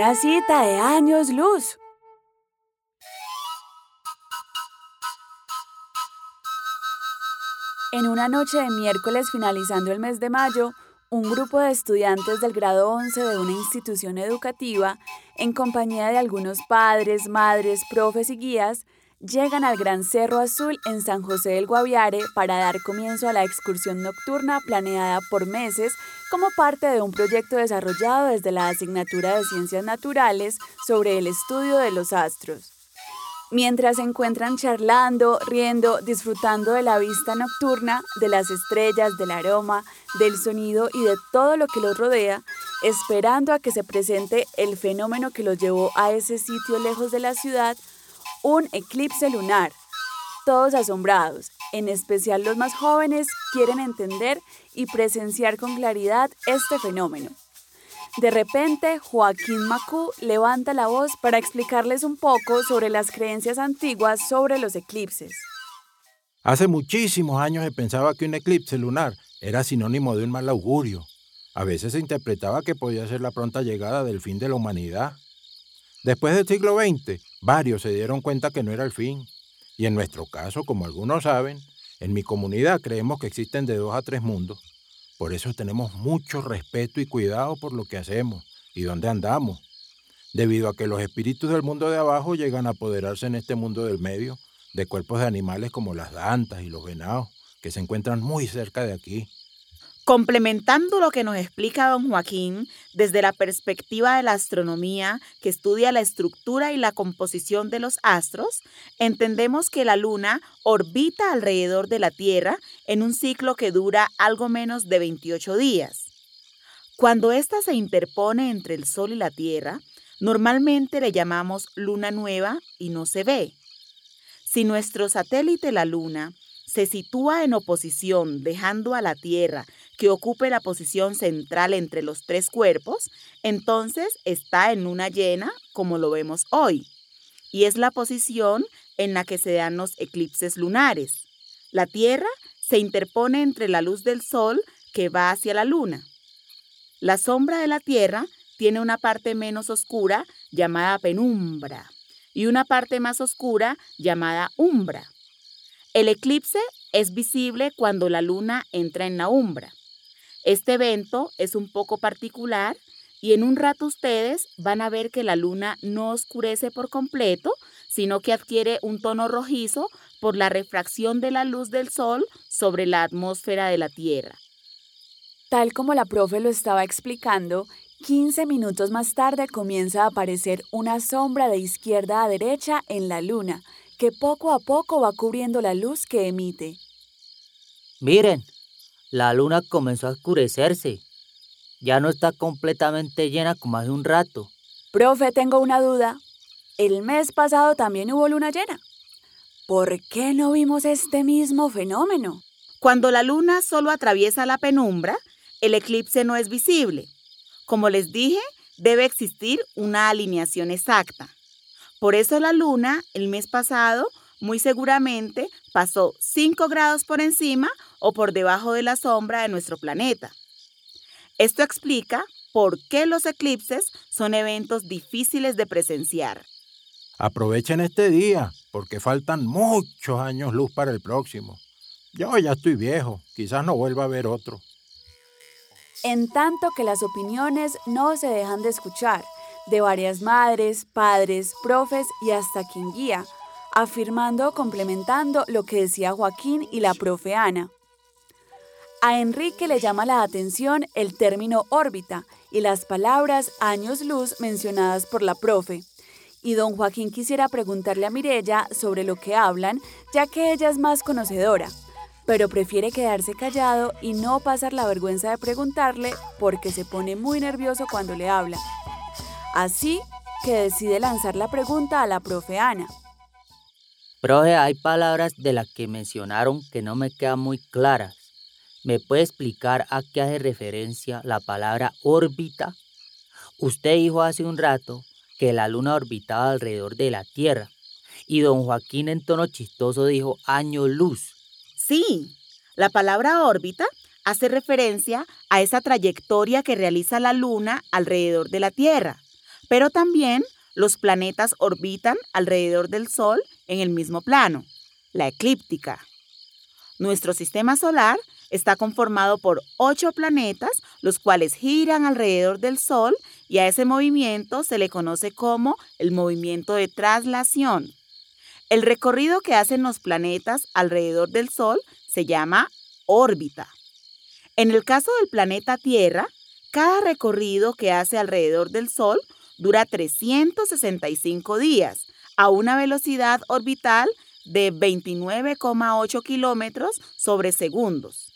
una cita de años luz. En una noche de miércoles finalizando el mes de mayo, un grupo de estudiantes del grado 11 de una institución educativa, en compañía de algunos padres, madres, profes y guías, llegan al Gran Cerro Azul en San José del Guaviare para dar comienzo a la excursión nocturna planeada por meses como parte de un proyecto desarrollado desde la asignatura de Ciencias Naturales sobre el estudio de los astros. Mientras se encuentran charlando, riendo, disfrutando de la vista nocturna, de las estrellas, del aroma, del sonido y de todo lo que los rodea, esperando a que se presente el fenómeno que los llevó a ese sitio lejos de la ciudad, un eclipse lunar. Todos asombrados, en especial los más jóvenes, quieren entender y presenciar con claridad este fenómeno. De repente, Joaquín Macú levanta la voz para explicarles un poco sobre las creencias antiguas sobre los eclipses. Hace muchísimos años se pensaba que un eclipse lunar era sinónimo de un mal augurio. A veces se interpretaba que podía ser la pronta llegada del fin de la humanidad. Después del siglo XX, varios se dieron cuenta que no era el fin. Y en nuestro caso, como algunos saben, en mi comunidad creemos que existen de dos a tres mundos. Por eso tenemos mucho respeto y cuidado por lo que hacemos y dónde andamos. Debido a que los espíritus del mundo de abajo llegan a apoderarse en este mundo del medio de cuerpos de animales como las dantas y los venados, que se encuentran muy cerca de aquí. Complementando lo que nos explica don Joaquín desde la perspectiva de la astronomía que estudia la estructura y la composición de los astros, entendemos que la Luna orbita alrededor de la Tierra en un ciclo que dura algo menos de 28 días. Cuando ésta se interpone entre el Sol y la Tierra, normalmente le llamamos luna nueva y no se ve. Si nuestro satélite, la Luna, se sitúa en oposición, dejando a la Tierra que ocupe la posición central entre los tres cuerpos, entonces está en luna llena, como lo vemos hoy. Y es la posición en la que se dan los eclipses lunares. La Tierra se interpone entre la luz del Sol que va hacia la Luna. La sombra de la Tierra tiene una parte menos oscura llamada penumbra y una parte más oscura llamada umbra. El eclipse es visible cuando la luna entra en la umbra. Este evento es un poco particular y en un rato ustedes van a ver que la luna no oscurece por completo, sino que adquiere un tono rojizo por la refracción de la luz del sol sobre la atmósfera de la Tierra. Tal como la profe lo estaba explicando, 15 minutos más tarde comienza a aparecer una sombra de izquierda a derecha en la luna, que poco a poco va cubriendo la luz que emite. Miren, la luna comenzó a oscurecerse. Ya no está completamente llena como hace un rato. Profe, tengo una duda. El mes pasado también hubo luna llena. ¿Por qué no vimos este mismo fenómeno? Cuando la luna solo atraviesa la penumbra, el eclipse no es visible. Como les dije, debe existir una alineación exacta. Por eso la luna el mes pasado muy seguramente pasó 5 grados por encima o por debajo de la sombra de nuestro planeta. Esto explica por qué los eclipses son eventos difíciles de presenciar. Aprovechen este día, porque faltan muchos años luz para el próximo. Yo ya estoy viejo, quizás no vuelva a ver otro. En tanto que las opiniones no se dejan de escuchar, de varias madres, padres, profes y hasta quien guía, afirmando o complementando lo que decía Joaquín y la profe Ana. A Enrique le llama la atención el término órbita y las palabras años luz mencionadas por la profe. Y don Joaquín quisiera preguntarle a Mirella sobre lo que hablan, ya que ella es más conocedora, pero prefiere quedarse callado y no pasar la vergüenza de preguntarle porque se pone muy nervioso cuando le habla. Así que decide lanzar la pregunta a la profe Ana. Profe, hay palabras de las que mencionaron que no me quedan muy claras. ¿Me puede explicar a qué hace referencia la palabra órbita? Usted dijo hace un rato que la luna orbitaba alrededor de la Tierra y don Joaquín en tono chistoso dijo año luz. Sí, la palabra órbita hace referencia a esa trayectoria que realiza la luna alrededor de la Tierra, pero también los planetas orbitan alrededor del Sol en el mismo plano, la eclíptica. Nuestro sistema solar está conformado por ocho planetas, los cuales giran alrededor del Sol y a ese movimiento se le conoce como el movimiento de traslación. El recorrido que hacen los planetas alrededor del Sol se llama órbita. En el caso del planeta Tierra, cada recorrido que hace alrededor del Sol dura 365 días a una velocidad orbital de 29,8 kilómetros sobre segundos.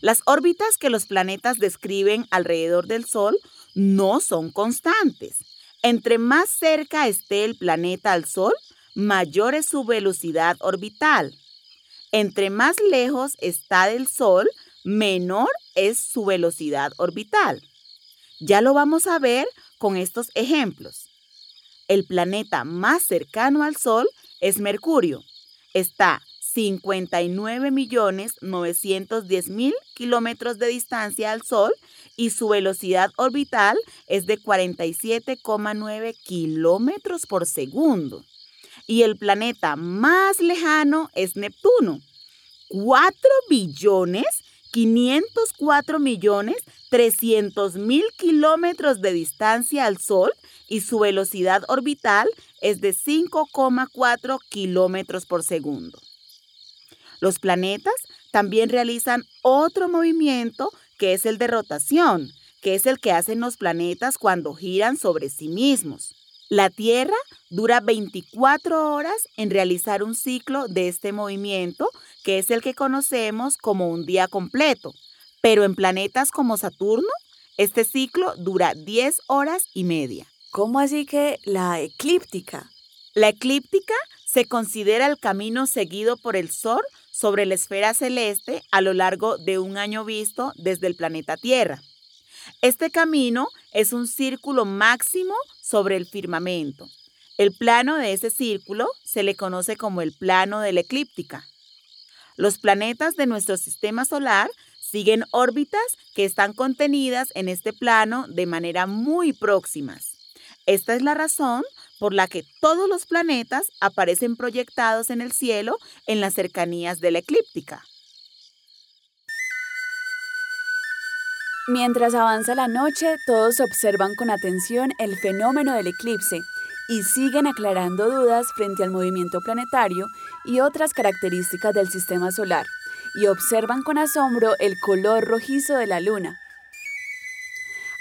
Las órbitas que los planetas describen alrededor del Sol no son constantes. Entre más cerca esté el planeta al Sol, mayor es su velocidad orbital. Entre más lejos está del Sol, menor es su velocidad orbital. Ya lo vamos a ver con estos ejemplos. El planeta más cercano al Sol es Mercurio. Está 59.910.000 kilómetros de distancia al Sol y su velocidad orbital es de 47,9 kilómetros por segundo. Y el planeta más lejano es Neptuno. 4 billones 504 millones 300 mil kilómetros de distancia al Sol y su velocidad orbital es de 5,4 kilómetros por segundo. Los planetas también realizan otro movimiento que es el de rotación, que es el que hacen los planetas cuando giran sobre sí mismos. La Tierra dura 24 horas en realizar un ciclo de este movimiento, que es el que conocemos como un día completo. Pero en planetas como Saturno, este ciclo dura 10 horas y media. ¿Cómo así que la eclíptica? La eclíptica se considera el camino seguido por el Sol sobre la esfera celeste a lo largo de un año visto desde el planeta Tierra. Este camino es un círculo máximo sobre el firmamento. El plano de ese círculo se le conoce como el plano de la eclíptica. Los planetas de nuestro sistema solar siguen órbitas que están contenidas en este plano de manera muy próximas. Esta es la razón por la que todos los planetas aparecen proyectados en el cielo en las cercanías de la eclíptica. Mientras avanza la noche, todos observan con atención el fenómeno del eclipse y siguen aclarando dudas frente al movimiento planetario y otras características del sistema solar, y observan con asombro el color rojizo de la luna.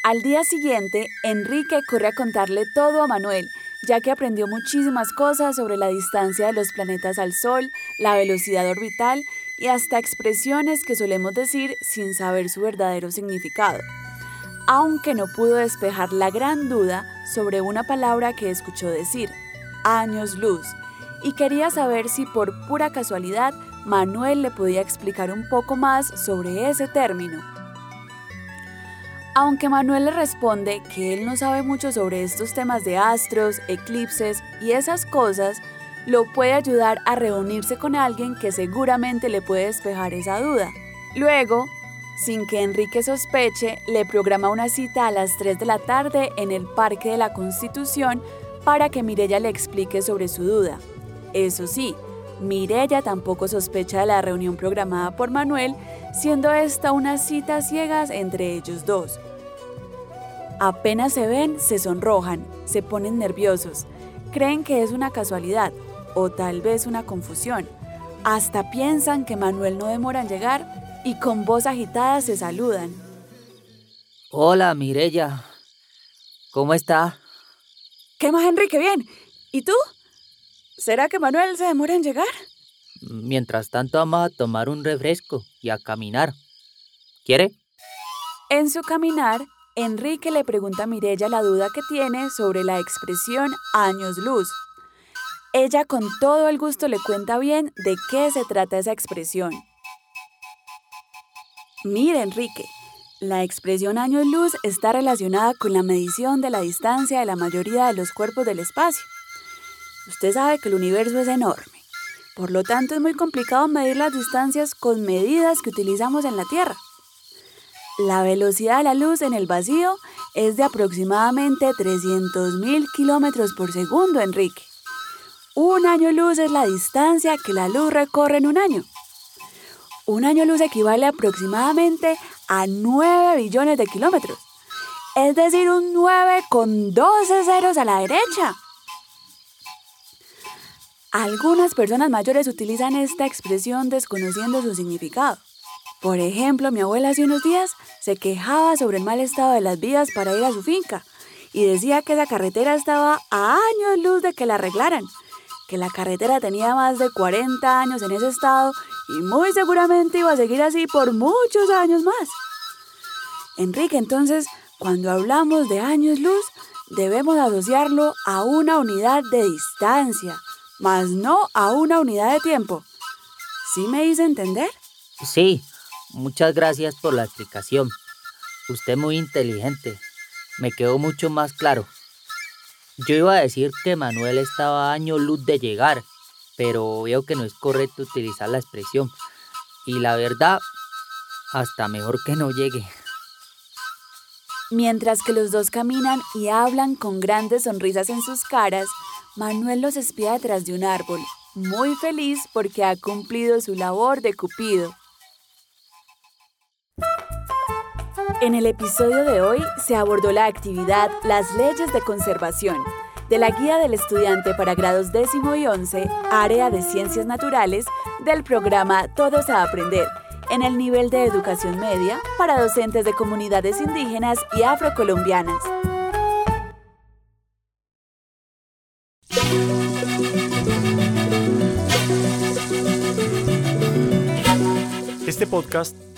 Al día siguiente, Enrique corre a contarle todo a Manuel, ya que aprendió muchísimas cosas sobre la distancia de los planetas al Sol, la velocidad orbital y hasta expresiones que solemos decir sin saber su verdadero significado, aunque no pudo despejar la gran duda sobre una palabra que escuchó decir, años luz, y quería saber si por pura casualidad Manuel le podía explicar un poco más sobre ese término. Aunque Manuel le responde que él no sabe mucho sobre estos temas de astros, eclipses y esas cosas, lo puede ayudar a reunirse con alguien que seguramente le puede despejar esa duda. Luego, sin que Enrique sospeche, le programa una cita a las 3 de la tarde en el Parque de la Constitución para que Mirella le explique sobre su duda. Eso sí, Mirella tampoco sospecha de la reunión programada por Manuel, siendo esta una cita ciegas entre ellos dos. Apenas se ven, se sonrojan, se ponen nerviosos, creen que es una casualidad, o tal vez una confusión. Hasta piensan que Manuel no demora en llegar y con voz agitada se saludan. Hola, Mirella. ¿Cómo está? ¿Qué más, Enrique? Bien. ¿Y tú? ¿Será que Manuel se demora en llegar? Mientras tanto vamos a tomar un refresco y a caminar. ¿Quiere? En su caminar, Enrique le pregunta a Mirella la duda que tiene sobre la expresión años luz. Ella con todo el gusto le cuenta bien de qué se trata esa expresión. Mire, Enrique, la expresión años luz está relacionada con la medición de la distancia de la mayoría de los cuerpos del espacio. Usted sabe que el universo es enorme, por lo tanto es muy complicado medir las distancias con medidas que utilizamos en la Tierra. La velocidad de la luz en el vacío es de aproximadamente 300.000 kilómetros por segundo, Enrique. Un año luz es la distancia que la luz recorre en un año. Un año luz equivale aproximadamente a 9 billones de kilómetros, es decir, un 9 con 12 ceros a la derecha. Algunas personas mayores utilizan esta expresión desconociendo su significado. Por ejemplo, mi abuela hace unos días se quejaba sobre el mal estado de las vías para ir a su finca y decía que esa carretera estaba a años luz de que la arreglaran que la carretera tenía más de 40 años en ese estado y muy seguramente iba a seguir así por muchos años más. Enrique, entonces, cuando hablamos de años luz, debemos asociarlo a una unidad de distancia, más no a una unidad de tiempo. ¿Sí me hice entender? Sí, muchas gracias por la explicación. Usted muy inteligente. Me quedó mucho más claro. Yo iba a decir que Manuel estaba año luz de llegar, pero veo que no es correcto utilizar la expresión. Y la verdad, hasta mejor que no llegue. Mientras que los dos caminan y hablan con grandes sonrisas en sus caras, Manuel los espía detrás de un árbol, muy feliz porque ha cumplido su labor de cupido. En el episodio de hoy se abordó la actividad Las leyes de conservación de la Guía del Estudiante para grados décimo y once, Área de Ciencias Naturales, del programa Todos a Aprender, en el nivel de educación media para docentes de comunidades indígenas y afrocolombianas. Este podcast